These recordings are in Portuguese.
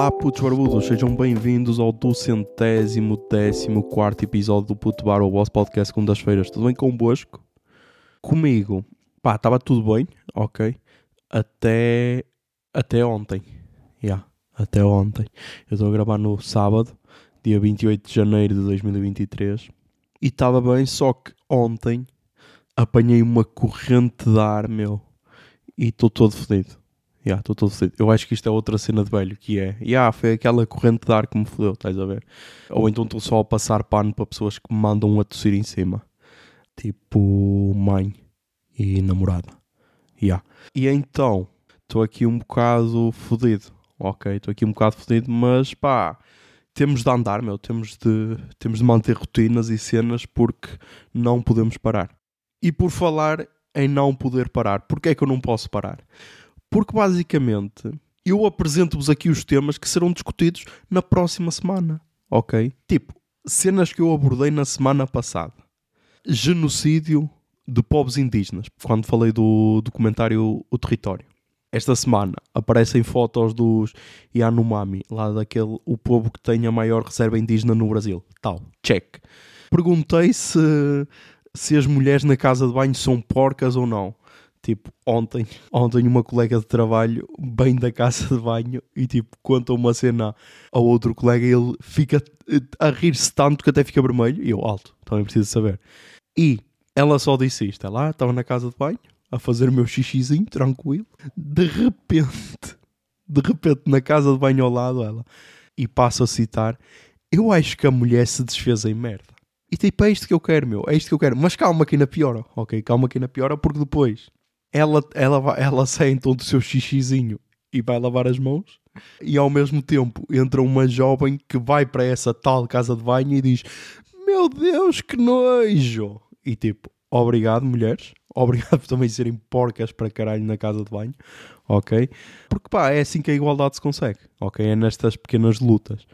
Olá, putos barbudos, sejam bem-vindos ao duzentésimo décimo quarto episódio do Puto Bar, o vosso podcast segundas-feiras. Tudo bem convosco? Comigo, pá, estava tudo bem, ok, até, até ontem, já, yeah, até ontem. Eu estou a gravar no sábado, dia 28 de janeiro de 2023, e estava bem, só que ontem apanhei uma corrente de ar, meu, e estou todo fodido. Yeah, tô todo. Eu acho que isto é outra cena de velho, que é, yeah, foi aquela corrente de ar que me fodeu, estás a ver? Ou então estou só a passar pano para pessoas que me mandam a tossir em cima. Tipo, mãe e namorada. Yeah. E então, estou aqui um bocado fodido, ok? Estou aqui um bocado fodido, mas pá, temos de andar, meu, temos de, temos de manter rotinas e cenas porque não podemos parar. E por falar em não poder parar, porque é que eu não posso parar? Porque basicamente eu apresento-vos aqui os temas que serão discutidos na próxima semana, ok? Tipo, cenas que eu abordei na semana passada: genocídio de povos indígenas, quando falei do documentário O Território. Esta semana aparecem fotos dos Yanomami, lá daquele o povo que tem a maior reserva indígena no Brasil. Tal, check. Perguntei se, se as mulheres na casa de banho são porcas ou não. Tipo, ontem, ontem uma colega de trabalho bem da casa de banho e tipo, conta uma cena ao outro colega e ele fica a rir-se tanto que até fica vermelho e eu, alto, também preciso saber. E ela só disse isto, ela estava na casa de banho a fazer o meu xixizinho, tranquilo, de repente, de repente na casa de banho ao lado ela, e passo a citar, eu acho que a mulher se desfez em merda. E tipo, é isto que eu quero, meu, é isto que eu quero. Mas calma que ainda piora, ok? Calma que ainda piora porque depois ela, ela, ela sai então do seu xixizinho e vai lavar as mãos. E ao mesmo tempo entra uma jovem que vai para essa tal casa de banho e diz: Meu Deus, que nojo! E tipo, obrigado, mulheres. Obrigado por também serem porcas para caralho na casa de banho, ok? Porque pá, é assim que a igualdade se consegue, ok? É nestas pequenas lutas.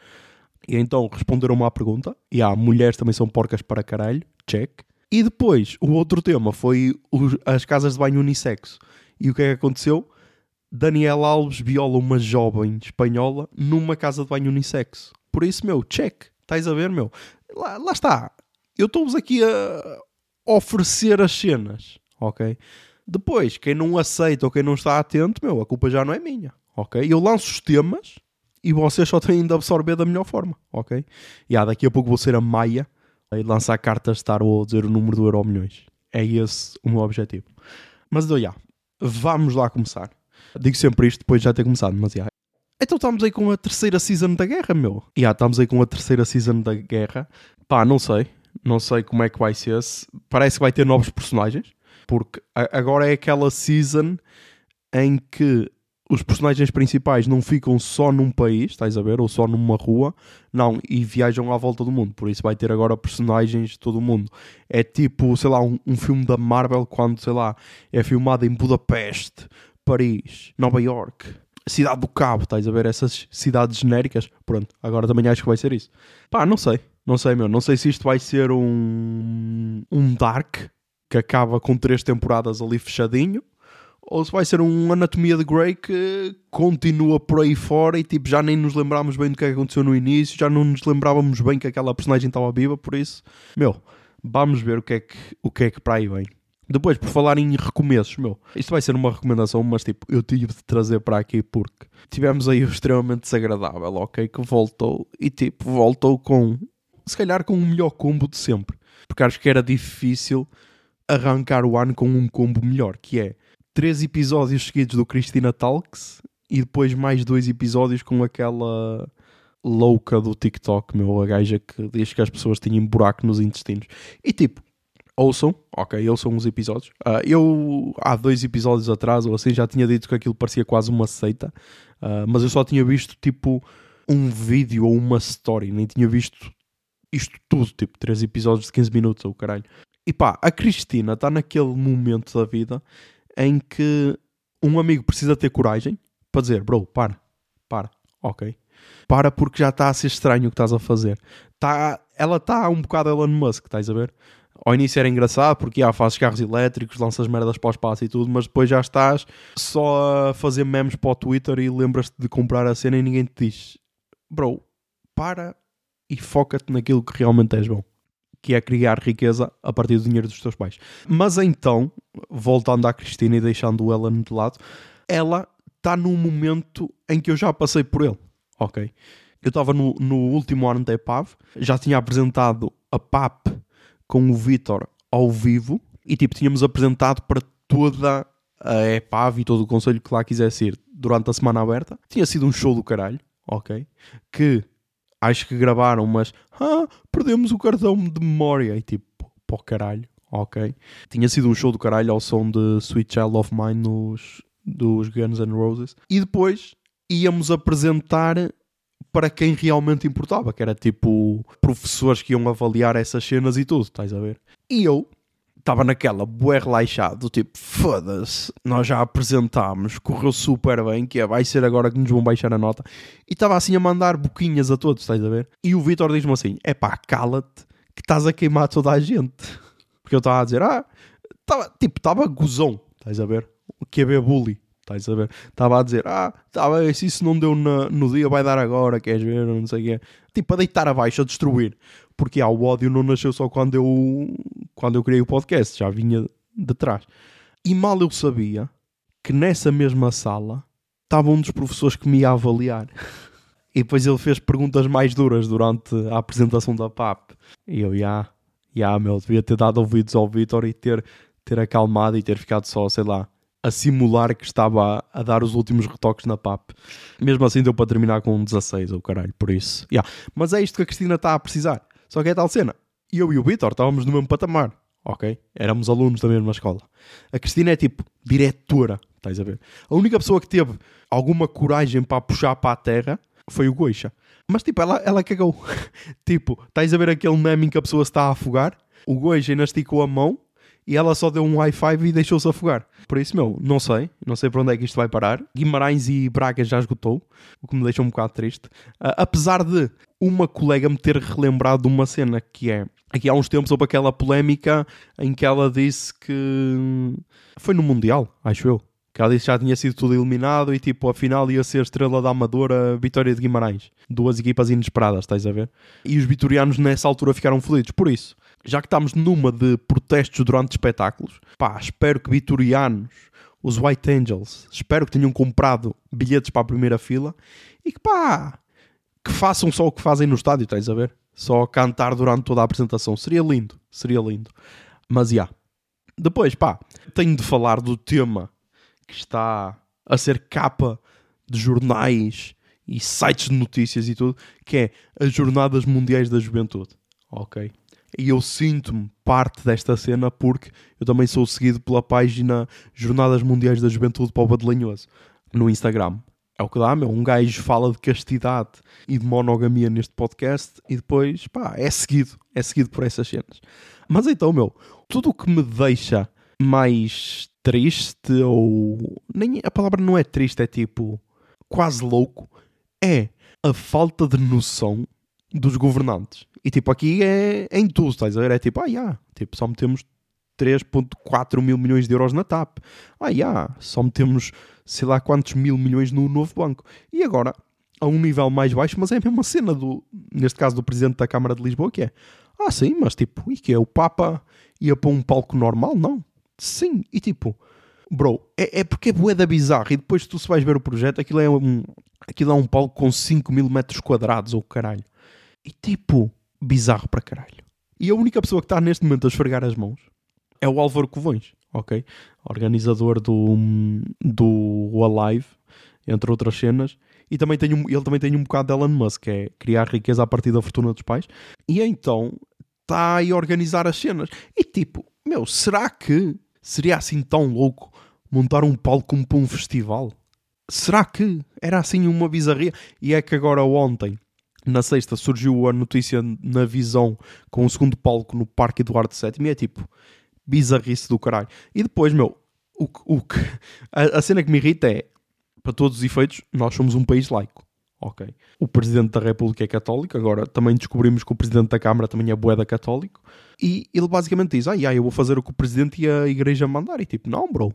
E então responderam-me à pergunta: e há mulheres também são porcas para caralho, check. E depois, o outro tema foi os, as casas de banho unissexo. E o que é que aconteceu? Daniel Alves viola uma jovem espanhola numa casa de banho unissexo. Por isso, meu, check. Estás a ver, meu? Lá, lá está. Eu estou-vos aqui a oferecer as cenas, ok? Depois, quem não aceita ou quem não está atento, meu, a culpa já não é minha, ok? Eu lanço os temas e vocês só têm de absorver da melhor forma, ok? E ah, daqui a pouco vou ser a Maia e lançar cartas Star Wars dizer o número do Euro Milhões. É esse o meu objetivo. Mas então, já, vamos lá começar. Digo sempre isto depois de já ter começado, mas já. Então estamos aí com a terceira season da guerra, meu. Já, estamos aí com a terceira season da guerra. Pá, não sei. Não sei como é que vai ser. Parece que vai ter novos personagens. Porque agora é aquela season em que os personagens principais não ficam só num país, estás a ver? Ou só numa rua, não, e viajam à volta do mundo. Por isso vai ter agora personagens de todo o mundo. É tipo, sei lá, um, um filme da Marvel quando, sei lá, é filmado em Budapeste, Paris, Nova York, Cidade do Cabo, estás a ver? Essas cidades genéricas. Pronto, agora também acho que vai ser isso. Pá, não sei. Não sei, meu. Não sei se isto vai ser um, um Dark que acaba com três temporadas ali fechadinho ou se vai ser um Anatomia de Grey que continua por aí fora e tipo já nem nos lembramos bem do é que aconteceu no início, já não nos lembrávamos bem que aquela personagem estava viva, por isso, meu, vamos ver o que é que, o que, é que para aí vem. Depois, por falar em recomeços, meu, isto vai ser uma recomendação, mas tipo, eu tive de trazer para aqui porque tivemos aí o extremamente desagradável, ok? Que voltou e tipo, voltou com, se calhar com o melhor combo de sempre, porque acho que era difícil arrancar o ano com um combo melhor, que é três episódios seguidos do Cristina Talks e depois mais dois episódios com aquela louca do TikTok, meu, a gaja que diz que as pessoas tinham buraco nos intestinos. E tipo, ouçam, ok, ouçam os episódios. Uh, eu, há dois episódios atrás, ou assim, já tinha dito que aquilo parecia quase uma seita, uh, mas eu só tinha visto tipo um vídeo ou uma story, nem tinha visto isto tudo, tipo, três episódios de 15 minutos, ou caralho. E pá, a Cristina está naquele momento da vida em que um amigo precisa ter coragem para dizer, bro, para, para, ok. Para porque já está a ser estranho o que estás a fazer. Tá, ela está um bocado Elon Musk, estás a ver? ao início era engraçado porque ah, fazes carros elétricos, lanças merdas para o espaço e tudo, mas depois já estás só a fazer memes para o Twitter e lembras-te de comprar a cena e ninguém te diz bro, para e foca-te naquilo que realmente és bom que é criar riqueza a partir do dinheiro dos teus pais. Mas então, voltando à Cristina e deixando ela de lado, ela está num momento em que eu já passei por ele, ok? Eu estava no, no, último ano da EPAV, já tinha apresentado a PAP com o Vitor ao vivo e tipo, tínhamos apresentado para toda a EPAV e todo o conselho que lá quisesse ir durante a semana aberta. Tinha sido um show do caralho, ok? Que acho que gravaram, mas ah, perdemos o cartão de memória e tipo, pô caralho, ok? Tinha sido um show do caralho ao som de Sweet Child of Mine nos, dos Guns N' Roses e depois íamos apresentar para quem realmente importava, que era tipo professores que iam avaliar essas cenas e tudo, estás a ver? E eu estava naquela bué relaxado, tipo, foda-se, nós já apresentámos, correu super bem, que é, vai ser agora que nos vão baixar a nota. E estava assim a mandar boquinhas a todos, estás a ver? E o Vitor diz-me assim: é pá, cala-te, que estás a queimar toda a gente. Porque eu estava a dizer, ah, tava, tipo, estava gozão, estás a ver? O que é bully. Estás a ver? Estava a dizer, ah, tá bem, se isso não deu na, no dia, vai dar agora, queres ver? Não sei o quê. Tipo, a deitar abaixo, a destruir. Porque ah, o ódio não nasceu só quando eu, quando eu criei o podcast, já vinha de trás. E mal eu sabia que nessa mesma sala estava um dos professores que me ia avaliar. E depois ele fez perguntas mais duras durante a apresentação da PAP. E eu, já, já, meu, devia ter dado ouvidos ao Vitor e ter, ter acalmado e ter ficado só, sei lá, a simular que estava a, a, dar os últimos retoques na PAP. Mesmo assim deu para terminar com um 16, ou oh caralho, por isso. Yeah. Mas é isto que a Cristina está a precisar. Só que é tal cena. Eu e o Vitor estávamos no mesmo patamar, ok? Éramos alunos da mesma escola. A Cristina é tipo diretora, estás a ver? A única pessoa que teve alguma coragem para puxar para a terra foi o Goixa. Mas tipo, ela, ela cagou. tipo, estás a ver aquele meme em que a pessoa está a afogar? O Goixa ainda esticou a mão e ela só deu um high five e deixou-se afogar. Por isso, meu, não sei, não sei para onde é que isto vai parar. Guimarães e Braga já esgotou, o que me deixa um bocado triste. Uh, apesar de uma colega me ter relembrado de uma cena que é aqui há uns tempos houve aquela polémica em que ela disse que foi no Mundial, acho eu. Que ela disse que já tinha sido tudo eliminado e tipo, afinal ia ser estrela da Amadora Vitória de Guimarães. Duas equipas inesperadas, estás a ver? E os vitorianos nessa altura ficaram felices. Por isso, já que estamos numa de protestos durante espetáculos, pá, espero que vitorianos, os White Angels, espero que tenham comprado bilhetes para a primeira fila e que pá, que façam só o que fazem no estádio, estás a ver? Só cantar durante toda a apresentação. Seria lindo, seria lindo. Mas já. Depois, pá, tenho de falar do tema que está a ser capa de jornais e sites de notícias e tudo, que é as Jornadas Mundiais da Juventude. Ok? E eu sinto-me parte desta cena porque eu também sou seguido pela página Jornadas Mundiais da Juventude para o Badelanhoso no Instagram. É o que dá, meu. Um gajo fala de castidade e de monogamia neste podcast e depois, pá, é seguido. É seguido por essas cenas. Mas então, meu, tudo o que me deixa mais triste ou... Nem, a palavra não é triste, é tipo... Quase louco. É a falta de noção dos governantes. E tipo, aqui é, é em tudo, estás a ver? É tipo, ah, yeah, tipo, só metemos 3.4 mil milhões de euros na TAP. Ah, yeah, só metemos sei lá quantos mil milhões no novo banco. E agora, a um nível mais baixo, mas é a mesma cena do, neste caso, do Presidente da Câmara de Lisboa, que é, ah, sim, mas tipo, e que é? O Papa ia para um palco normal? Não. Sim, e tipo, bro, é, é porque é boeda bizarra. E depois tu se vais ver o projeto, aquilo é um, aquilo é um palco com 5 mil metros quadrados, ou caralho. E tipo, bizarro para caralho. E a única pessoa que está neste momento a esfregar as mãos é o Álvaro Covões, ok? Organizador do, do Alive, entre outras cenas. E também tem um, ele também tem um bocado de Elon Musk, que é criar riqueza a partir da fortuna dos pais. E então está aí a organizar as cenas. E tipo, meu, será que seria assim tão louco montar um palco como para um festival? Será que era assim uma bizarria? E é que agora ontem na sexta surgiu a notícia na visão com o segundo palco no Parque Eduardo VII e é tipo bizarrice do caralho. E depois, meu, o, o, a, a cena que me irrita é, para todos os efeitos, nós somos um país laico. Ok. O Presidente da República é católico, agora também descobrimos que o Presidente da Câmara também é boeda católico. E ele basicamente diz: Ah, yeah, eu vou fazer o que o presidente e a igreja mandar. E tipo, não, bro.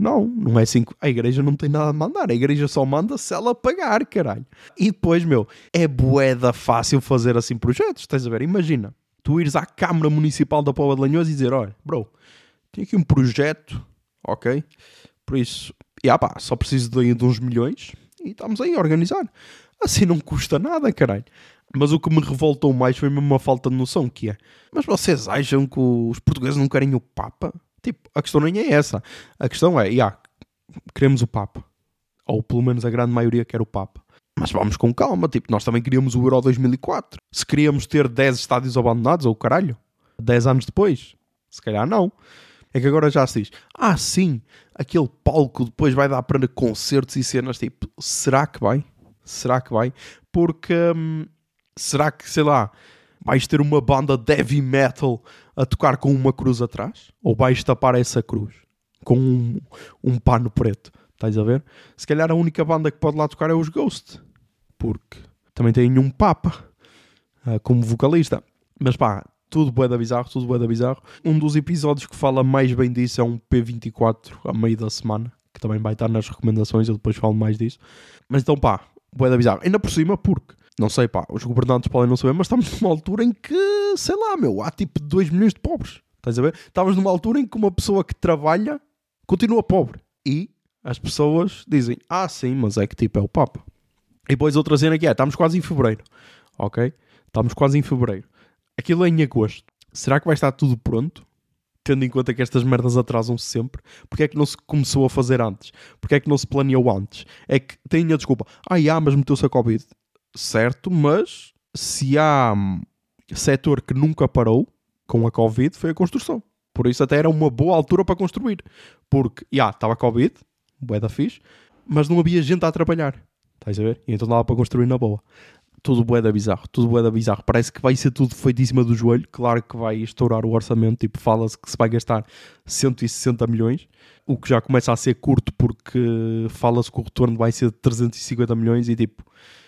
Não, não é assim. A igreja não tem nada a mandar. A igreja só manda se ela pagar, caralho. E depois, meu, é boeda fácil fazer assim projetos. Estás a ver? Imagina, tu ires à Câmara Municipal da Póvoa de Lanhoso e dizer: Olha, bro, tenho aqui um projeto, ok? Por isso, yeah, pá, só preciso de, de uns milhões e estamos aí a organizar. Assim não custa nada, caralho. Mas o que me revoltou mais foi mesmo uma falta de noção, que é... Mas vocês acham que os portugueses não querem o Papa? Tipo, a questão nem é essa. A questão é, yeah, queremos o Papa. Ou pelo menos a grande maioria quer o Papa. Mas vamos com calma, tipo, nós também queríamos o Euro 2004. Se queríamos ter 10 estádios abandonados, ou caralho, 10 anos depois, se calhar não. É que agora já se diz, ah sim, aquele palco depois vai dar para concertos e cenas, tipo, será que vai? Será que vai? Porque, hum, será que, sei lá, vais ter uma banda de heavy metal a tocar com uma cruz atrás? Ou vais tapar essa cruz com um, um pano preto? Estás a ver? Se calhar a única banda que pode lá tocar é os Ghost. Porque também tem um Papa ah, como vocalista. Mas pá, tudo bué da bizarro, tudo bué bizarro. Um dos episódios que fala mais bem disso é um P24 a meio da semana, que também vai estar nas recomendações, eu depois falo mais disso. Mas então pá, bué da bizarro. Ainda por cima porque, não sei pá, os governantes podem não saber, mas estamos numa altura em que, sei lá meu, há tipo 2 milhões de pobres. Estás a ver? Estamos numa altura em que uma pessoa que trabalha continua pobre. E as pessoas dizem, ah sim, mas é que tipo é o Papa. E depois outra cena que é, estamos quase em fevereiro, ok? Estamos quase em fevereiro. Aquilo é em agosto. Será que vai estar tudo pronto? Tendo em conta que estas merdas atrasam-se sempre. Porque é que não se começou a fazer antes? Porque é que não se planeou antes? É que tem a desculpa. Ah, já, mas meteu-se a Covid. Certo, mas se há setor que nunca parou com a Covid foi a construção. Por isso até era uma boa altura para construir. Porque, já, estava a Covid, bué da fixe, mas não havia gente a trabalhar. Estás a ver? E então dava para construir na boa. Tudo bué da bizarro, tudo bué da bizarro. Parece que vai ser tudo feito em cima do joelho. Claro que vai estourar o orçamento. Tipo, fala-se que se vai gastar 160 milhões. O que já começa a ser curto porque fala-se que o retorno vai ser de 350 milhões e tipo,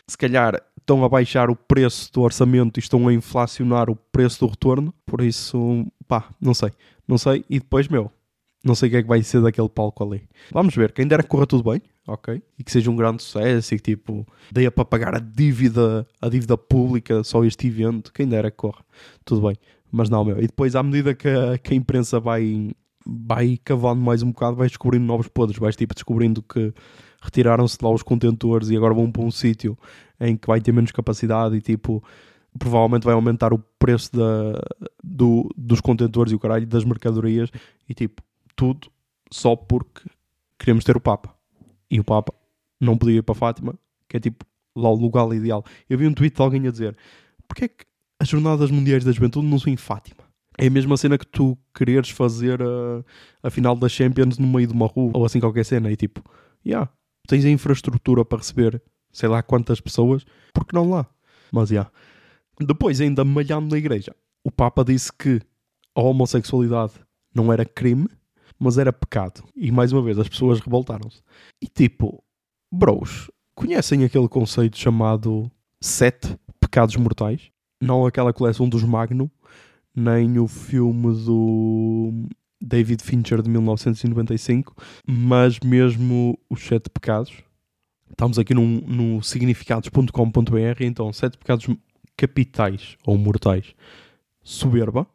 se calhar estão a baixar o preço do orçamento e estão a inflacionar o preço do retorno. Por isso, pá, não sei. Não sei. E depois, meu, não sei o que é que vai ser daquele palco ali. Vamos ver. Quem dera que corra tudo bem, ok? E que seja um grande sucesso e que tipo, dê para pagar a dívida, a dívida pública só este evento. Quem dera que corra. Tudo bem. Mas não, meu. E depois, à medida que a, que a imprensa vai, vai cavando mais um bocado, vais descobrindo novos podres. Vais tipo descobrindo que retiraram-se lá os contentores e agora vão para um sítio em que vai ter menos capacidade e tipo provavelmente vai aumentar o preço da, do, dos contentores e o caralho das mercadorias e tipo tudo só porque queremos ter o Papa e o Papa não podia ir para Fátima que é tipo lá o lugar ideal eu vi um tweet de alguém a dizer porque é que as jornadas mundiais da juventude não são em Fátima é a mesma cena que tu quereres fazer a, a final da Champions no meio de uma rua ou assim qualquer cena e tipo, yeah, tens a infraestrutura para receber sei lá quantas pessoas, porque não lá? Mas já. Yeah. Depois, ainda malhando na igreja, o Papa disse que a homossexualidade não era crime, mas era pecado. E mais uma vez, as pessoas revoltaram-se. E tipo, bros, conhecem aquele conceito chamado Sete Pecados Mortais? Não aquela coleção dos Magnum, nem o filme do David Fincher de 1995, mas mesmo os Sete Pecados. Estamos aqui num, no significados.com.br, então, sete pecados capitais ou mortais. Soberba.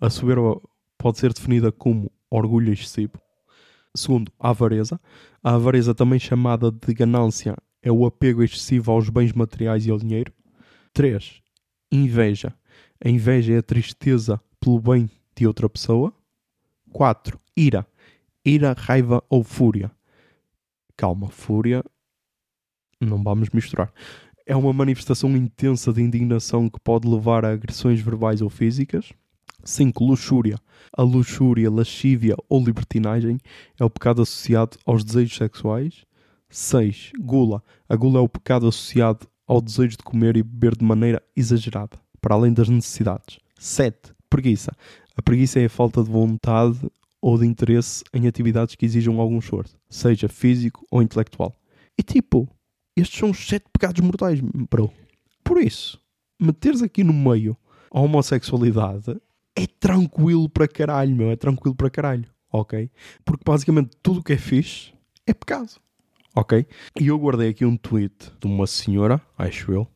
A soberba pode ser definida como orgulho excessivo. Segundo, a avareza. A avareza, também chamada de ganância, é o apego excessivo aos bens materiais e ao dinheiro. 3. Inveja. A inveja é a tristeza pelo bem de outra pessoa. 4. Ira. Ira, raiva ou fúria. Calma, fúria não vamos misturar. É uma manifestação intensa de indignação que pode levar a agressões verbais ou físicas. 5. Luxúria. A luxúria, lascívia ou libertinagem é o pecado associado aos desejos sexuais. 6. Gula. A gula é o pecado associado ao desejo de comer e beber de maneira exagerada, para além das necessidades. 7. Preguiça. A preguiça é a falta de vontade ou de interesse em atividades que exijam algum esforço, seja físico ou intelectual. E tipo, estes são os sete pecados mortais, bro. Por isso, meteres aqui no meio a homossexualidade é tranquilo para caralho, meu. É tranquilo para caralho, ok? Porque basicamente tudo o que é fixe é pecado, ok? E eu guardei aqui um tweet de uma senhora, acho eu,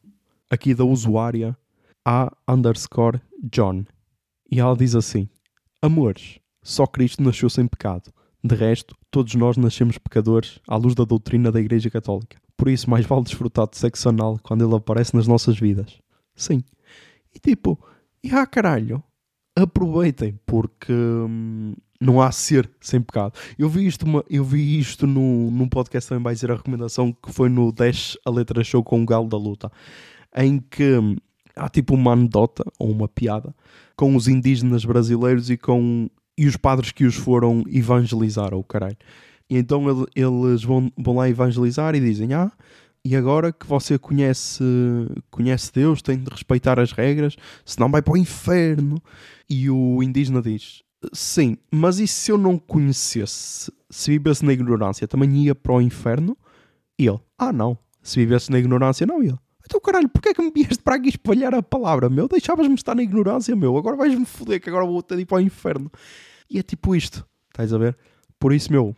aqui da usuária A underscore John. E ela diz assim: Amores, só Cristo nasceu sem pecado. De resto, todos nós nascemos pecadores à luz da doutrina da Igreja Católica. Por isso, mais vale desfrutar de sexo anal quando ele aparece nas nossas vidas. Sim. E tipo, e ah caralho, aproveitem, porque hum, não há ser sem pecado. Eu vi isto, uma, eu vi isto no, num podcast também vai dizer a recomendação que foi no Dash a letra show com o Galo da Luta, em que hum, há tipo uma anedota ou uma piada com os indígenas brasileiros e com e os padres que os foram evangelizar, ou oh, caralho. E então ele, eles vão, vão lá evangelizar e dizem: Ah, e agora que você conhece, conhece Deus, tem de respeitar as regras, senão vai para o inferno. E o indígena diz: Sim, mas e se eu não conhecesse, se vivesse na ignorância, também ia para o inferno? E ele: Ah, não, se vivesse na ignorância, não ia. Então, caralho, porquê é que me vieste para aqui espalhar a palavra, meu? Deixavas-me estar na ignorância, meu. Agora vais-me foder, que agora vou ter de ir para o inferno. E é tipo isto, estás a ver? Por isso, meu,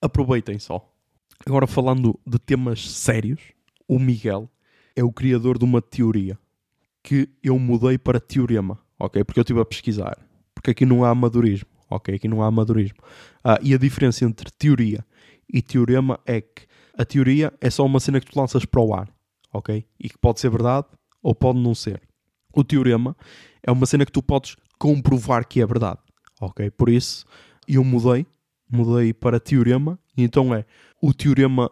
aproveitem só. Agora, falando de temas sérios, o Miguel é o criador de uma teoria que eu mudei para teorema, ok? Porque eu estive a pesquisar. Porque aqui não há amadorismo, ok? Aqui não há amadorismo. Ah, e a diferença entre teoria e teorema é que a teoria é só uma cena que tu lanças para o ar ok? E que pode ser verdade ou pode não ser. O teorema é uma cena que tu podes comprovar que é verdade, ok? Por isso eu mudei, mudei para teorema, então é o teorema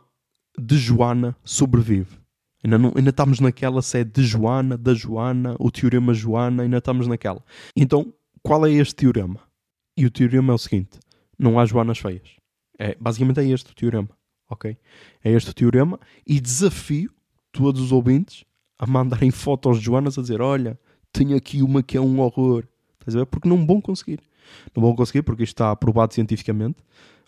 de Joana sobrevive. Ainda, não, ainda estamos naquela se é de Joana, da Joana, o teorema Joana, ainda estamos naquela. Então, qual é este teorema? E o teorema é o seguinte: não há Joanas feias. É, basicamente é este o teorema, ok? É este o teorema e desafio todos os ouvintes a mandarem fotos de Joanas a dizer: Olha, tenho aqui uma que é um horror. Estás a ver? Porque não vão conseguir. Não vão conseguir porque isto está aprovado cientificamente.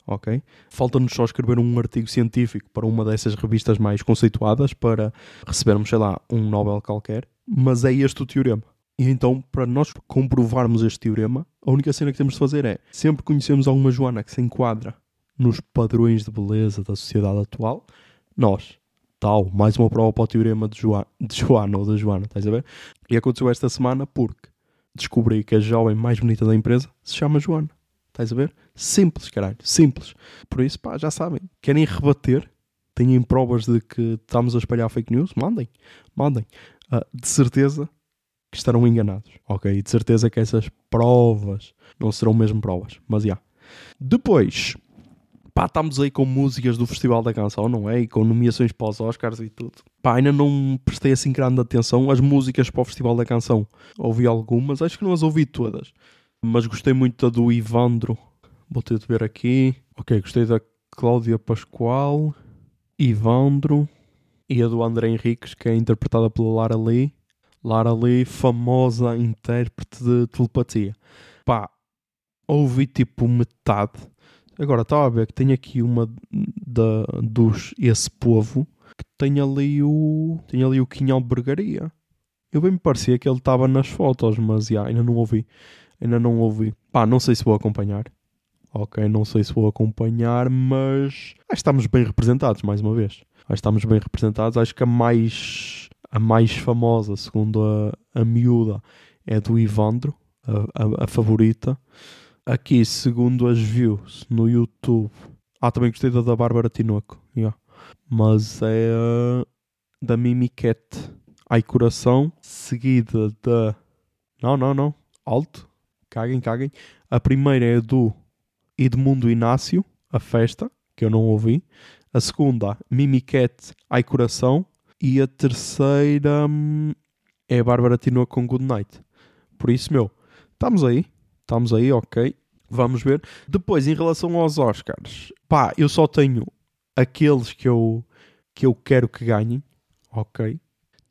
Ok? Falta-nos só escrever um artigo científico para uma dessas revistas mais conceituadas para recebermos, sei lá, um Nobel qualquer. Mas é este o teorema. E então, para nós comprovarmos este teorema, a única cena que temos de fazer é sempre conhecemos alguma Joana que se enquadra nos padrões de beleza da sociedade atual, nós tal, mais uma prova para o teorema de, Joana, de Joana ou da Joana, estás a ver? E aconteceu esta semana porque descobri que a jovem mais bonita da empresa se chama Joana. Estás a ver? Simples, caralho, simples. Por isso, pá, já sabem. Querem rebater? Têm provas de que estamos a espalhar fake news? Mandem, mandem. Uh, de certeza que estarão enganados, ok? De certeza que essas provas não serão mesmo provas, mas já. Yeah. Depois, pá, estamos aí com músicas do Festival da Canção, não é? E com nomeações para os Oscars e tudo. Pá, ainda não prestei assim grande atenção às músicas para o Festival da Canção. Ouvi algumas, acho que não as ouvi todas. Mas gostei muito da do Ivandro. Vou ter de ver aqui. Ok, gostei da Cláudia Pascoal, Ivandro e a do André Henriques, que é interpretada pela Lara Lee. Lara Lee, famosa intérprete de telepatia. Pá, ouvi tipo metade Agora, estava a ver que tem aqui uma da, dos esse povo que tem ali o. tem ali o Quinhal Bergaria. Eu bem me parecia que ele estava nas fotos, mas ainda não ouvi. Ainda não ouvi. Pá, não sei se vou acompanhar. Ok, não sei se vou acompanhar, mas que estamos bem representados, mais uma vez. Que estamos bem representados. Acho que a mais, a mais famosa, segundo a, a miúda, é do Ivandro, a, a, a favorita. Aqui, segundo as views no YouTube. Ah, também gostei da da Bárbara Tinoco. Yeah. Mas é uh, da Mimicat. Ai Coração, seguida da. Não, não, não. Alto. Caguem, caguem. A primeira é do Edmundo Inácio, A Festa, que eu não ouvi. A segunda, Mimicat, Ai Coração. E a terceira hum, é a Bárbara Tinoco com Good Night. Por isso, meu, estamos aí. Estamos aí, ok. Vamos ver. Depois, em relação aos Oscars, pá, eu só tenho aqueles que eu, que eu quero que ganhem, ok?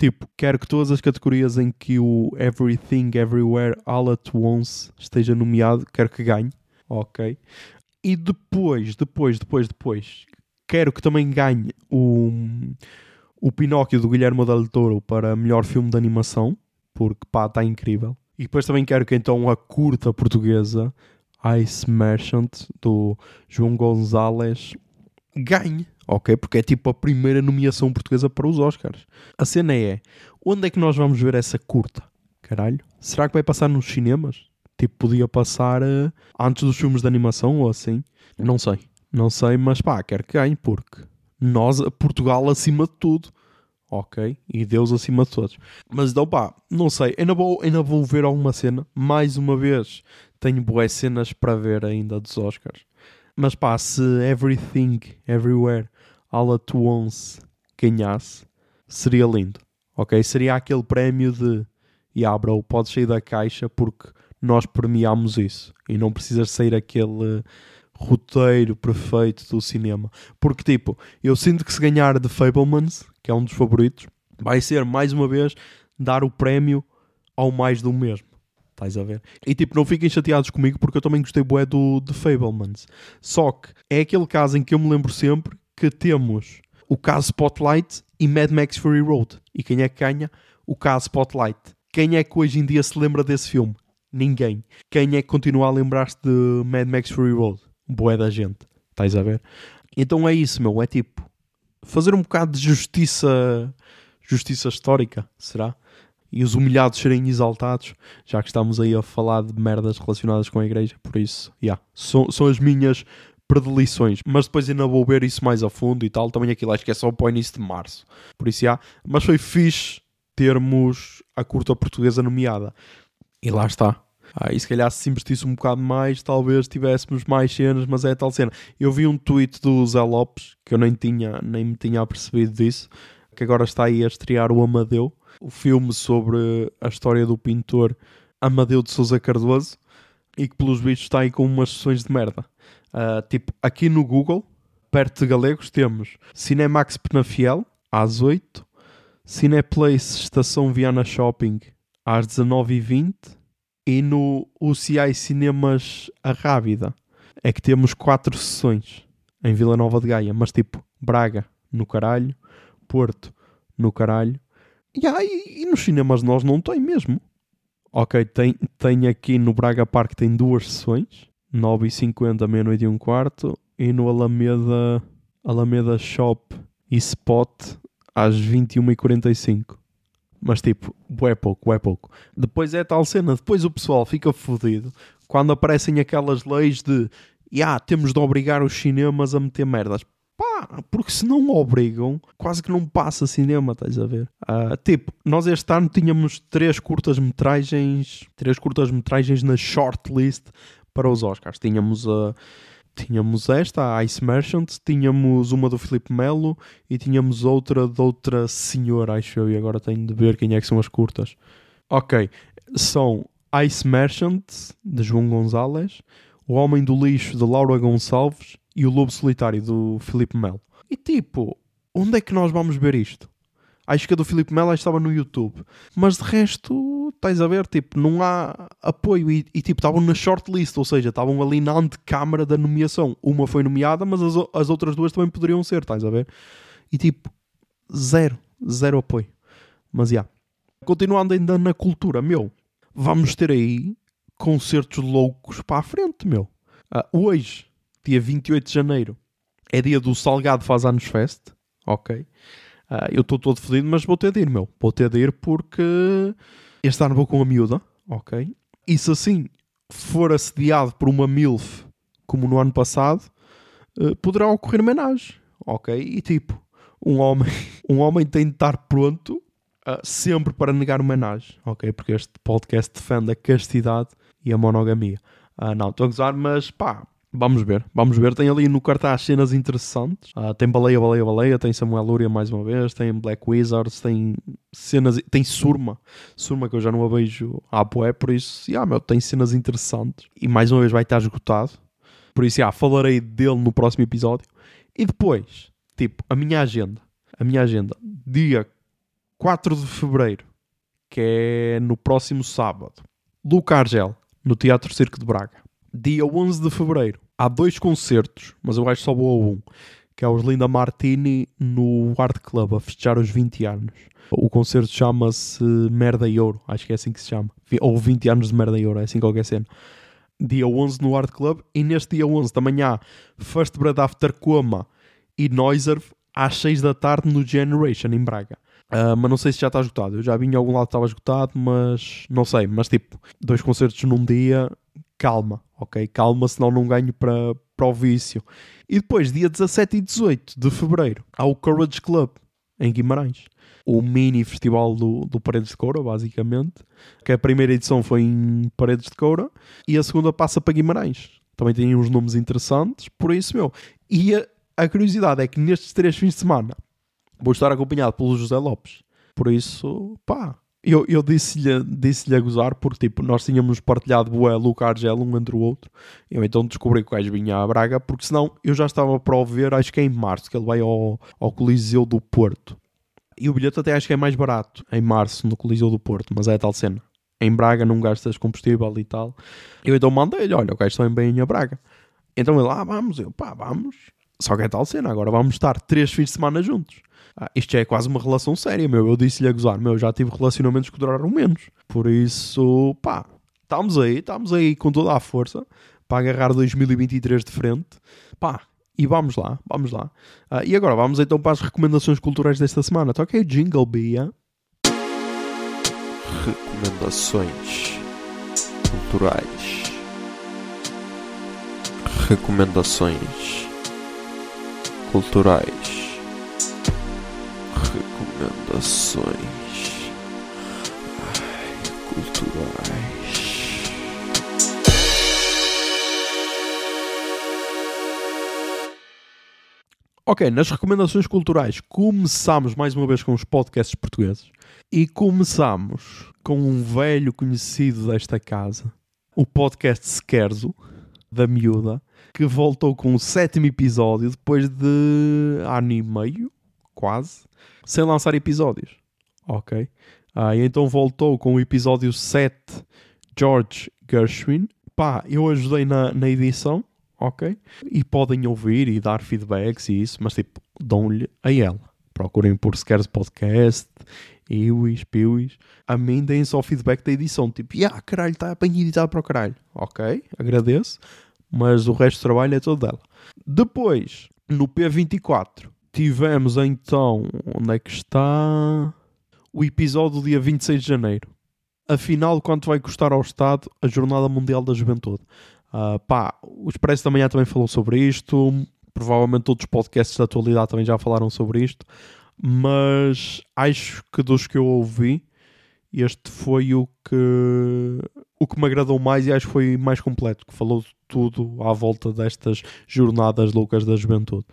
Tipo, quero que todas as categorias em que o Everything Everywhere All at Once esteja nomeado, quero que ganhe, ok? E depois, depois, depois, depois, quero que também ganhe o, o Pinóquio do Guilherme Del Toro para melhor filme de animação, porque pá, está incrível. E depois também quero que então a curta portuguesa, Ice Merchant, do João Gonzalez, ganhe. Ok? Porque é tipo a primeira nomeação portuguesa para os Oscars. A cena é: onde é que nós vamos ver essa curta? Caralho. Será que vai passar nos cinemas? Tipo, podia passar uh, antes dos filmes de animação ou assim? Não sei. Não sei, mas pá, quero que ganhe porque nós, Portugal acima de tudo. Ok? E Deus acima de todos. Mas então pá, não sei. Ainda vou, ainda vou ver alguma cena. Mais uma vez, tenho boas cenas para ver ainda dos Oscars. Mas pá, se Everything, Everywhere, All at Once ganhasse, seria lindo. Ok? Seria aquele prémio de yeah, bro, podes sair da caixa porque nós premiamos isso e não precisas sair aquele roteiro perfeito do cinema. Porque, tipo, eu sinto que se ganhar The Fablemans, que é um dos favoritos, vai ser mais uma vez dar o prémio ao mais do mesmo. Estás a ver? E tipo, não fiquem chateados comigo porque eu também gostei bué do The Fablemans. Só que é aquele caso em que eu me lembro sempre que temos o caso Spotlight e Mad Max Fury Road. E quem é que ganha? O caso Spotlight. Quem é que hoje em dia se lembra desse filme? Ninguém. Quem é que continua a lembrar-se de Mad Max Fury Road? Boé da gente. Estás a ver? Então é isso, meu. É tipo fazer um bocado de justiça, justiça histórica, será? E os humilhados serem exaltados, já que estamos aí a falar de merdas relacionadas com a igreja. Por isso, yeah, são, são as minhas predileções. Mas depois ainda vou ver isso mais a fundo e tal. Também aquilo acho que é só o início de março. Por isso, yeah. Mas foi fixe termos a curta portuguesa nomeada. E lá está. Ah, e se calhar se investisse um bocado mais, talvez tivéssemos mais cenas, mas é tal cena. Eu vi um tweet do Zé Lopes, que eu nem, tinha, nem me tinha apercebido disso, que agora está aí a estrear o Amadeu, o filme sobre a história do pintor Amadeu de Souza Cardoso, e que pelos vistos está aí com umas sessões de merda. Uh, tipo, aqui no Google, perto de Galegos, temos Cinemax Penafiel, às 8, Cineplace Estação Viana Shopping às 19h20 e no UCI Cinemas A Rábida é que temos quatro sessões em Vila Nova de Gaia, mas tipo Braga no caralho, Porto no caralho e, aí, e nos cinemas nós não tem mesmo. Ok, tem, tem aqui no Braga Park tem duas sessões, 9h50, meia-noite e um quarto, e no Alameda, Alameda Shop e Spot às 21h45. Mas tipo, é pouco, é pouco. Depois é tal cena, depois o pessoal fica fodido quando aparecem aquelas leis de yeah, temos de obrigar os cinemas a meter merdas. Pá, porque se não obrigam, quase que não passa cinema, estás a ver? Uh, tipo, nós este ano tínhamos três curtas-metragens, três curtas-metragens na shortlist para os Oscars. Tínhamos a. Uh, tínhamos esta, a Ice Merchant, tínhamos uma do Filipe Melo e tínhamos outra de outra senhora, acho eu, e agora tenho de ver quem é que são as curtas. Ok, são Ice Merchant, de João Gonzalez, O Homem do Lixo, de Laura Gonçalves e O Lobo Solitário, do Filipe Melo. E tipo, onde é que nós vamos ver isto? Acho que a do Filipe Melo estava no YouTube. Mas de resto, estás a ver, tipo, não há apoio. E, e tipo, estavam na shortlist, ou seja, estavam ali na antecâmara da nomeação. Uma foi nomeada, mas as, as outras duas também poderiam ser, estás a ver? E tipo, zero, zero apoio. Mas já. Yeah. Continuando ainda na cultura, meu, vamos ter aí concertos loucos para a frente, meu. Uh, hoje, dia 28 de janeiro, é dia do Salgado Faz Anos Fest, ok? Uh, eu estou todo fodido, mas vou ter de ir, meu. Vou ter de ir porque este ano vou com a miúda, ok? E se assim for assediado por uma MILF, como no ano passado, uh, poderá ocorrer homenagem, ok? E tipo, um homem, um homem tem de estar pronto uh, sempre para negar homenagem, ok? Porque este podcast defende a castidade e a monogamia. Uh, não, estou a gozar, mas pá, Vamos ver, vamos ver. Tem ali no cartaz cenas interessantes. Uh, tem Baleia, Baleia, Baleia, tem Samuel Luria mais uma vez, tem Black Wizards, tem cenas. Tem Surma, Surma que eu já não a vejo à poé, por isso, yeah, meu, tem cenas interessantes. E mais uma vez vai estar esgotado. Por isso, yeah, falarei dele no próximo episódio. E depois, tipo, a minha agenda. A minha agenda, dia 4 de fevereiro, que é no próximo sábado, Luca Argel, no Teatro Circo de Braga. Dia 11 de fevereiro, há dois concertos, mas eu acho que só vou a um, que é os Linda Martini no Art Club, a festejar os 20 anos. O concerto chama-se Merda e Ouro, acho que é assim que se chama. Ou 20 anos de Merda e Ouro, é assim qualquer cena. Dia 11 no Art Club, e neste dia 11 da manhã, First Bread After Coma e Noiserve, às 6 da tarde no Generation, em Braga. Uh, mas não sei se já está esgotado. Eu já vi em algum lado que estava esgotado, mas não sei. Mas tipo, dois concertos num dia, calma, ok? Calma, senão não ganho para, para o vício. E depois, dia 17 e 18 de fevereiro, há o Courage Club, em Guimarães. O mini festival do, do Paredes de Coura, basicamente. Que a primeira edição foi em Paredes de Coura e a segunda passa para Guimarães. Também tem uns nomes interessantes, por isso, meu. E a, a curiosidade é que nestes três fins de semana vou estar acompanhado pelo José Lopes. Por isso, pá, eu, eu disse-lhe disse a gozar porque tipo, nós tínhamos partilhado Boé, Luca Argel um entre o outro. Eu então descobri que o gajo vinha à Braga, porque senão eu já estava para o ver, acho que é em março, que ele vai ao, ao Coliseu do Porto. E o bilhete até acho que é mais barato em março no Coliseu do Porto, mas é a tal cena. Em Braga não gastas combustível e tal. Eu então mandei-lhe, olha, o gajo também bem a Braga. Então ele, ah, vamos, eu, pá, vamos. Só que é tal cena, agora vamos estar três fins de semana juntos. Ah, isto já é quase uma relação séria, meu. Eu disse-lhe a gozar, meu, já tive relacionamentos que duraram menos. Por isso, pá, estamos aí, estamos aí com toda a força para agarrar 2023 de frente. Pá, e vamos lá, vamos lá. Uh, e agora vamos então para as recomendações culturais desta semana. Toca aí o jingle, Bia. Recomendações culturais. Recomendações culturais. Recomendações. Ai, culturais. Ok, nas recomendações culturais começamos mais uma vez com os podcasts portugueses e começamos com um velho conhecido desta casa, o podcast Skerzo, da miúda, que voltou com o sétimo episódio depois de ano e meio, quase, sem lançar episódios. Ok? Ah, e então voltou com o episódio 7, George Gershwin. Pá, eu ajudei na, na edição, ok? E podem ouvir e dar feedbacks e isso, mas tipo, dão-lhe a ela. Procurem por Scares Podcast, Iwis, Piwis. A mim deem só feedback da edição. Tipo, ah, caralho, está bem editado para o caralho. Ok, agradeço. Mas o resto do trabalho é todo dela. Depois, no P24, Tivemos então, onde é que está? O episódio do dia 26 de janeiro. Afinal, quanto vai custar ao Estado a Jornada Mundial da Juventude? Uh, pá, o Expresso da Manhã também falou sobre isto. Provavelmente outros podcasts da atualidade também já falaram sobre isto. Mas acho que dos que eu ouvi, este foi o que, o que me agradou mais e acho que foi mais completo. Que falou tudo à volta destas jornadas loucas da juventude.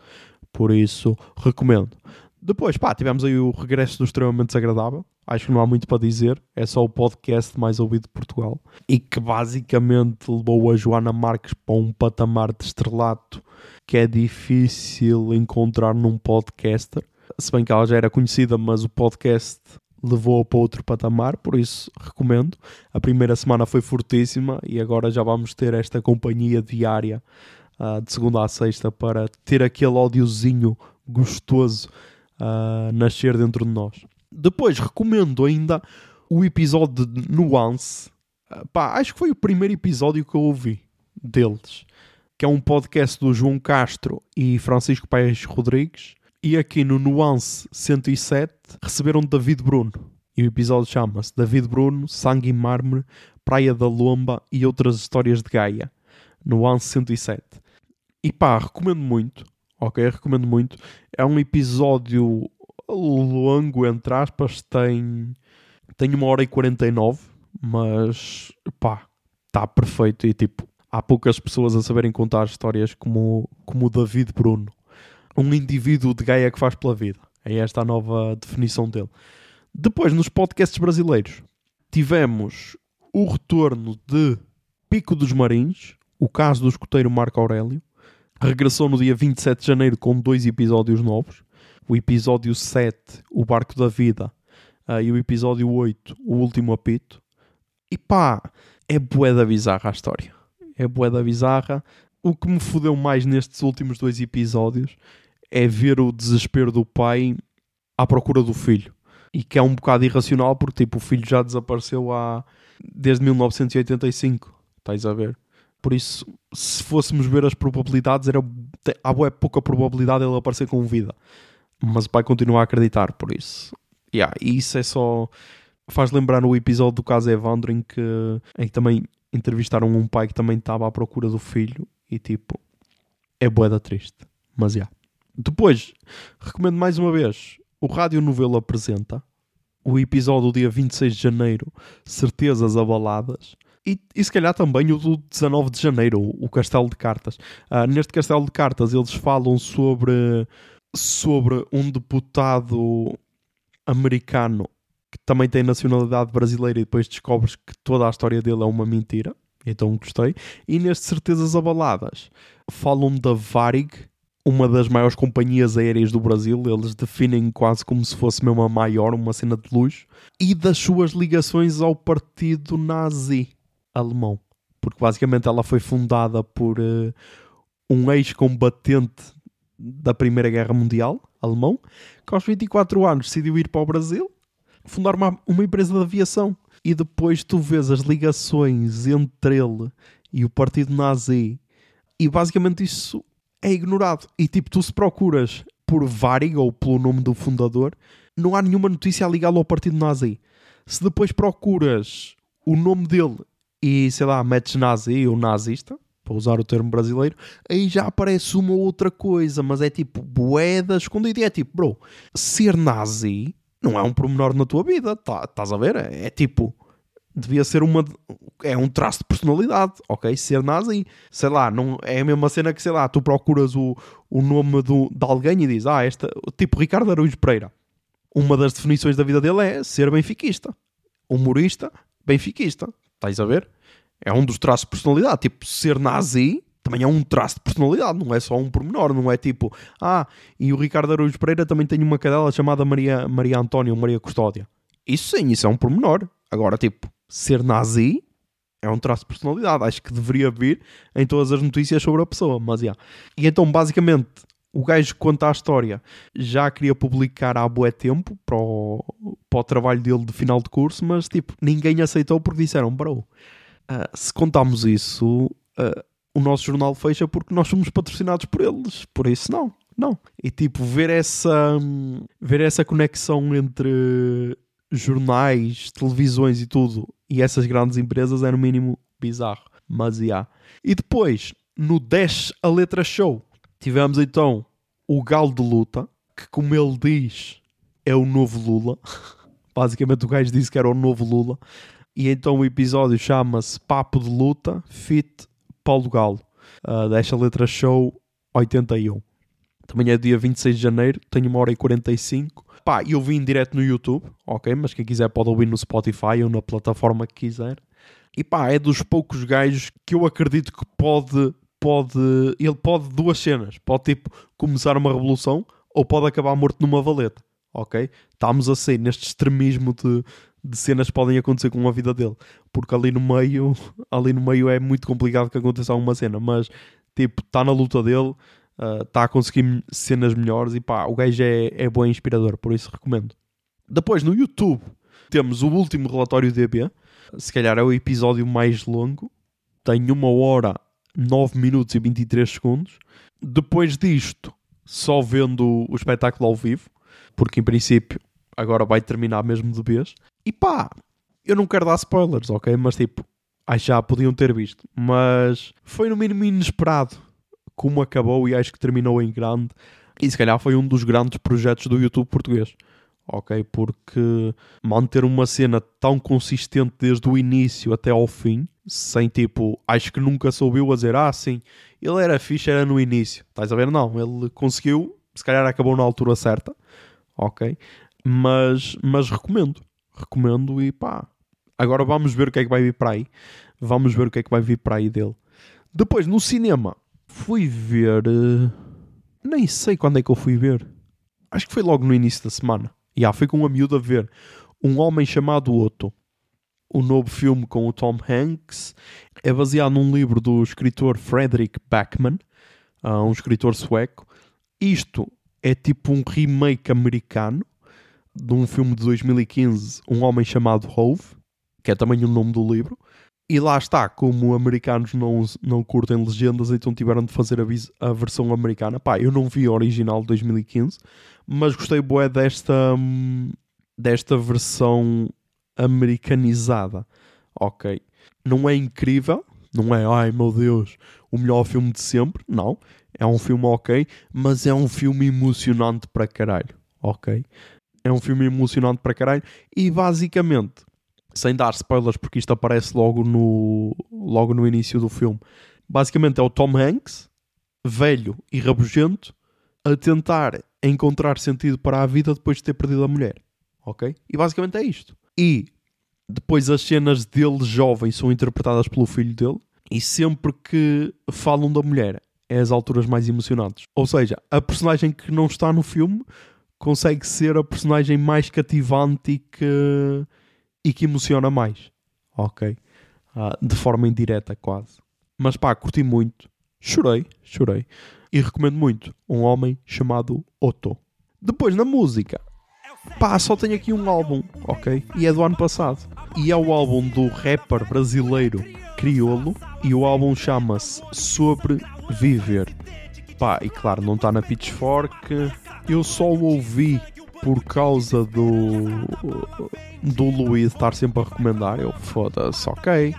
Por isso, recomendo. Depois, pá, tivemos aí o regresso do extremamente desagradável. Acho que não há muito para dizer. É só o podcast mais ouvido de Portugal. E que basicamente levou a Joana Marques para um patamar de estrelato que é difícil encontrar num podcaster. Se bem que ela já era conhecida, mas o podcast levou-a para outro patamar, por isso recomendo. A primeira semana foi fortíssima e agora já vamos ter esta companhia diária uh, de segunda a sexta para ter aquele ódiozinho gostoso uh, nascer dentro de nós. Depois recomendo ainda o episódio de Nuance. Uh, pá, acho que foi o primeiro episódio que eu ouvi deles, que é um podcast do João Castro e Francisco Paes Rodrigues. E aqui no Nuance 107 receberam David Bruno. E o episódio chama-se David Bruno, Sangue e Mármore, Praia da Lomba e outras histórias de Gaia. Nuance 107. E pá, recomendo muito. Ok, recomendo muito. É um episódio longo, entre aspas, tem, tem uma hora e 49, mas pá, está perfeito. E tipo, há poucas pessoas a saberem contar histórias como, como o David Bruno. Um indivíduo de Gaia que faz pela vida. É esta a nova definição dele. Depois, nos podcasts brasileiros, tivemos o retorno de Pico dos Marins, o caso do escoteiro Marco Aurélio, regressou no dia 27 de janeiro com dois episódios novos. O episódio 7, O Barco da Vida, uh, e o episódio 8, O Último Apito. E pá, é bué da bizarra a história. É bué da bizarra. O que me fodeu mais nestes últimos dois episódios é ver o desespero do pai à procura do filho. E que é um bocado irracional porque tipo, o filho já desapareceu há desde 1985. Estás a ver? Por isso, se fôssemos ver as probabilidades, era, há boa pouca probabilidade ele aparecer com vida. Mas o pai continua a acreditar, por isso. Yeah, e isso é só. Faz lembrar o episódio do caso Evandro em que, em que também entrevistaram um pai que também estava à procura do filho e tipo. É boeda triste. Mas já. Depois, recomendo mais uma vez. O Rádio Novelo apresenta o episódio do dia 26 de janeiro, Certezas Abaladas. E, e se calhar também o do 19 de janeiro, o, o Castelo de Cartas. Uh, neste Castelo de Cartas eles falam sobre, sobre um deputado americano que também tem nacionalidade brasileira e depois descobres que toda a história dele é uma mentira. Então gostei. E neste Certezas Abaladas falam da Varig, uma das maiores companhias aéreas do Brasil. Eles definem quase como se fosse mesmo a maior, uma cena de luxo. E das suas ligações ao partido nazi alemão. Porque basicamente ela foi fundada por uh, um ex-combatente da Primeira Guerra Mundial, alemão, que aos 24 anos decidiu ir para o Brasil, fundar uma, uma empresa de aviação. E depois tu vês as ligações entre ele e o partido nazi, e basicamente isso é ignorado. E tipo, tu se procuras por Varig ou pelo nome do fundador, não há nenhuma notícia a ligá-lo ao partido nazi. Se depois procuras o nome dele e sei lá, metes nazi ou nazista, para usar o termo brasileiro, aí já aparece uma outra coisa, mas é tipo boeda escondida e é tipo, bro, ser nazi não é um pormenor na tua vida, tá, estás a ver? É, é, tipo, devia ser uma. É um traço de personalidade, ok? Ser nazi, sei lá, não, é a mesma cena que, sei lá, tu procuras o, o nome do, de alguém e dizes, ah, esta, tipo Ricardo Araújo Pereira. Uma das definições da vida dele é ser benfiquista, humorista, benfiquista. Estás a ver? É um dos traços de personalidade. Tipo, ser nazi também é um traço de personalidade, não é só um pormenor, não é tipo, ah, e o Ricardo Araújo Pereira também tem uma cadela chamada Maria, Maria Antónia ou Maria Custódia. Isso sim, isso é um pormenor. Agora, tipo, ser nazi é um traço de personalidade. Acho que deveria vir em todas as notícias sobre a pessoa, mas. Yeah. E então, basicamente, o gajo que conta a história já queria publicar há bué tempo para o, para o trabalho dele de final de curso, mas tipo, ninguém aceitou porque disseram, bro, uh, se contarmos isso, uh, o nosso jornal fecha porque nós somos patrocinados por eles, por isso não, não. E tipo, ver essa, ver essa conexão entre jornais, televisões e tudo e essas grandes empresas é no mínimo bizarro, mas já. Yeah. E depois, no 10 a letra show, Tivemos então o Galo de Luta, que, como ele diz, é o novo Lula. Basicamente, o gajo disse que era o novo Lula. E então o episódio chama-se Papo de Luta Fit Paulo Galo. Uh, desta letra show 81. Também é dia 26 de janeiro, tenho uma hora e 45. Pá, eu vim direto no YouTube, ok? Mas quem quiser pode ouvir no Spotify ou na plataforma que quiser. E pá, é dos poucos gajos que eu acredito que pode pode. Ele pode duas cenas. Pode tipo começar uma revolução ou pode acabar morto numa valeta. Ok? Estamos a sair neste extremismo de, de cenas que podem acontecer com a vida dele. Porque ali no meio, ali no meio é muito complicado que aconteça alguma cena. Mas tipo, está na luta dele, está uh, a conseguir cenas melhores e pá, o gajo é, é bom inspirador, por isso recomendo. Depois no YouTube temos o último relatório DB, se calhar é o episódio mais longo, tem uma hora 9 minutos e 23 segundos. Depois disto, só vendo o espetáculo ao vivo, porque em princípio agora vai terminar mesmo de vez. E pá, eu não quero dar spoilers, ok? Mas tipo, acho já podiam ter visto. Mas foi no mínimo inesperado como acabou e acho que terminou em grande. E se calhar foi um dos grandes projetos do YouTube português. Ok? Porque manter uma cena tão consistente desde o início até ao fim sem tipo, acho que nunca soubeu a dizer, ah, sim, ele era fixe, era no início. Estás a ver? Não, ele conseguiu, se calhar acabou na altura certa, ok? Mas, mas recomendo, recomendo e pá. Agora vamos ver o que é que vai vir para aí. Vamos ver o que é que vai vir para aí dele. Depois, no cinema, fui ver. Uh, nem sei quando é que eu fui ver. Acho que foi logo no início da semana. E yeah, fui com uma miúda ver um homem chamado Otto o novo filme com o Tom Hanks é baseado num livro do escritor Frederick Backman, uh, um escritor sueco. Isto é tipo um remake americano de um filme de 2015, Um Homem Chamado Hove, que é também o nome do livro. E lá está, como americanos não, não curtem legendas, então tiveram de fazer a, a versão americana. Pá, eu não vi a original de 2015, mas gostei bué desta, hum, desta versão americanizada. Ok. Não é incrível, não é, ai meu Deus, o melhor filme de sempre. Não. É um filme ok, mas é um filme emocionante para caralho. Ok. É um filme emocionante para caralho. E basicamente, sem dar spoilers, porque isto aparece logo no, logo no início do filme, basicamente é o Tom Hanks, velho e rabugento, a tentar encontrar sentido para a vida depois de ter perdido a mulher. Ok? E basicamente é isto. E depois as cenas dele jovem são interpretadas pelo filho dele e sempre que falam da mulher é as alturas mais emocionantes. Ou seja, a personagem que não está no filme consegue ser a personagem mais cativante e que, e que emociona mais. Ok? Ah, de forma indireta, quase. Mas pá, curti muito. Chorei, chorei. E recomendo muito. Um homem chamado Otto. Depois, na música. Pá, só tenho aqui um álbum, ok? E é do ano passado. E é o álbum do rapper brasileiro Criolo. E o álbum chama-se Sobre Viver. Pá, e claro, não está na Pitchfork. Eu só o ouvi por causa do do Luís estar sempre a recomendar. Eu, foda-se, ok.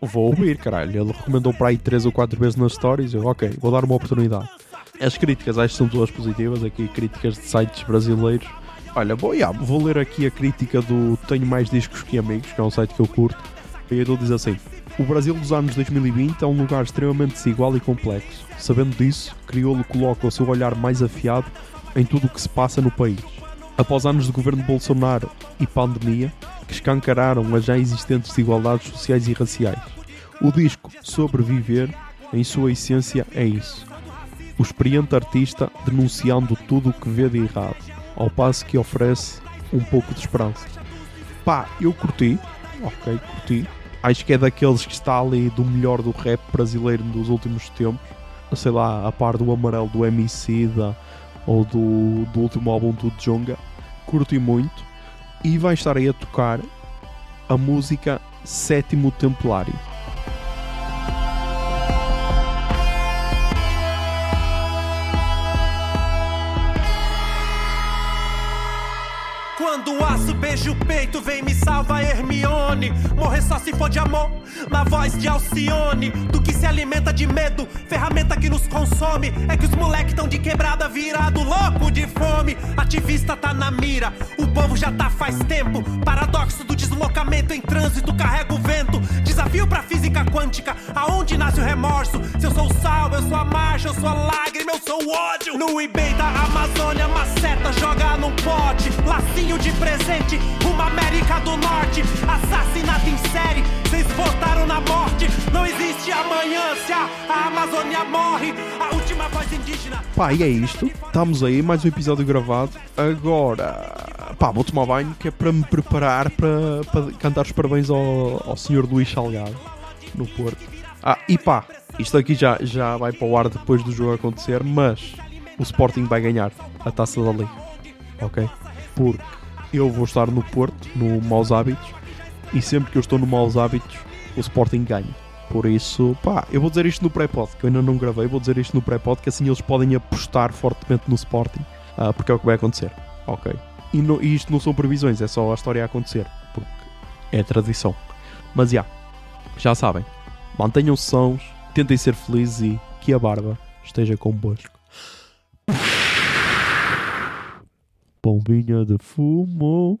Vou ouvir, caralho. Ele recomendou para aí 3 ou 4 vezes nas stories. Eu, ok, vou dar uma oportunidade. As críticas acho que são todas positivas. Aqui, críticas de sites brasileiros. Olha, vou, yeah, vou ler aqui a crítica do Tenho Mais Discos Que Amigos, que é um site que eu curto. E ele diz assim: O Brasil dos anos 2020 é um lugar extremamente desigual e complexo. Sabendo disso, Criolo coloca o seu olhar mais afiado em tudo o que se passa no país. Após anos de governo Bolsonaro e pandemia, que escancararam as já existentes desigualdades sociais e raciais, o disco Sobreviver, em sua essência, é isso. O experiente artista denunciando tudo o que vê de errado, ao passo que oferece um pouco de esperança. Pá, eu curti, ok, curti. Acho que é daqueles que está ali do melhor do rap brasileiro dos últimos tempos. Sei lá, a par do amarelo do MC da, ou do, do último álbum do Jonga. Curti muito. E vai estar aí a tocar a música Sétimo Templário. Quando o aço beija o peito, vem me salva Hermione. Morrer só se for de amor, na voz de Alcione. Do que se alimenta de medo, ferramenta que nos consome. É que os moleques tão de quebrada, virado louco de fome. Ativista tá na mira, o povo já tá faz tempo. Paradoxo do deslocamento em trânsito, carrega o vento. Desafio pra física quântica, aonde nasce o remorso. Se eu sou o sal, eu sou a marcha, eu sou a lágrima, eu sou o ódio. No eBay da Amazônia, maceta joga num pote. Lacinho de presente, uma América do Norte. Assassinato em série, vocês votaram na morte. Não existe amanhã se a, Amazônia morre. A última voz indígena. Pá, e é isto. Estamos aí, mais um episódio gravado. Agora, pá, vou tomar banho que é para me preparar para, para cantar os parabéns ao, ao Sr. Luís Salgado no Porto. Ah, e pá, isto aqui já, já vai para o ar depois do jogo acontecer, mas o Sporting vai ganhar a taça da Liga. Ok? Porque eu vou estar no Porto, no Maus Hábitos, e sempre que eu estou no Maus Hábitos, o Sporting ganha. Por isso, pá, eu vou dizer isto no pré-pod, que eu ainda não gravei, vou dizer isto no pré-pod, que assim eles podem apostar fortemente no Sporting, ah, porque é o que vai acontecer, ok? E, no- e isto não são previsões, é só a história a acontecer, porque é tradição. Mas já, já sabem, mantenham-se sãos, tentem ser felizes e que a barba esteja convosco. Bombinha de fumo.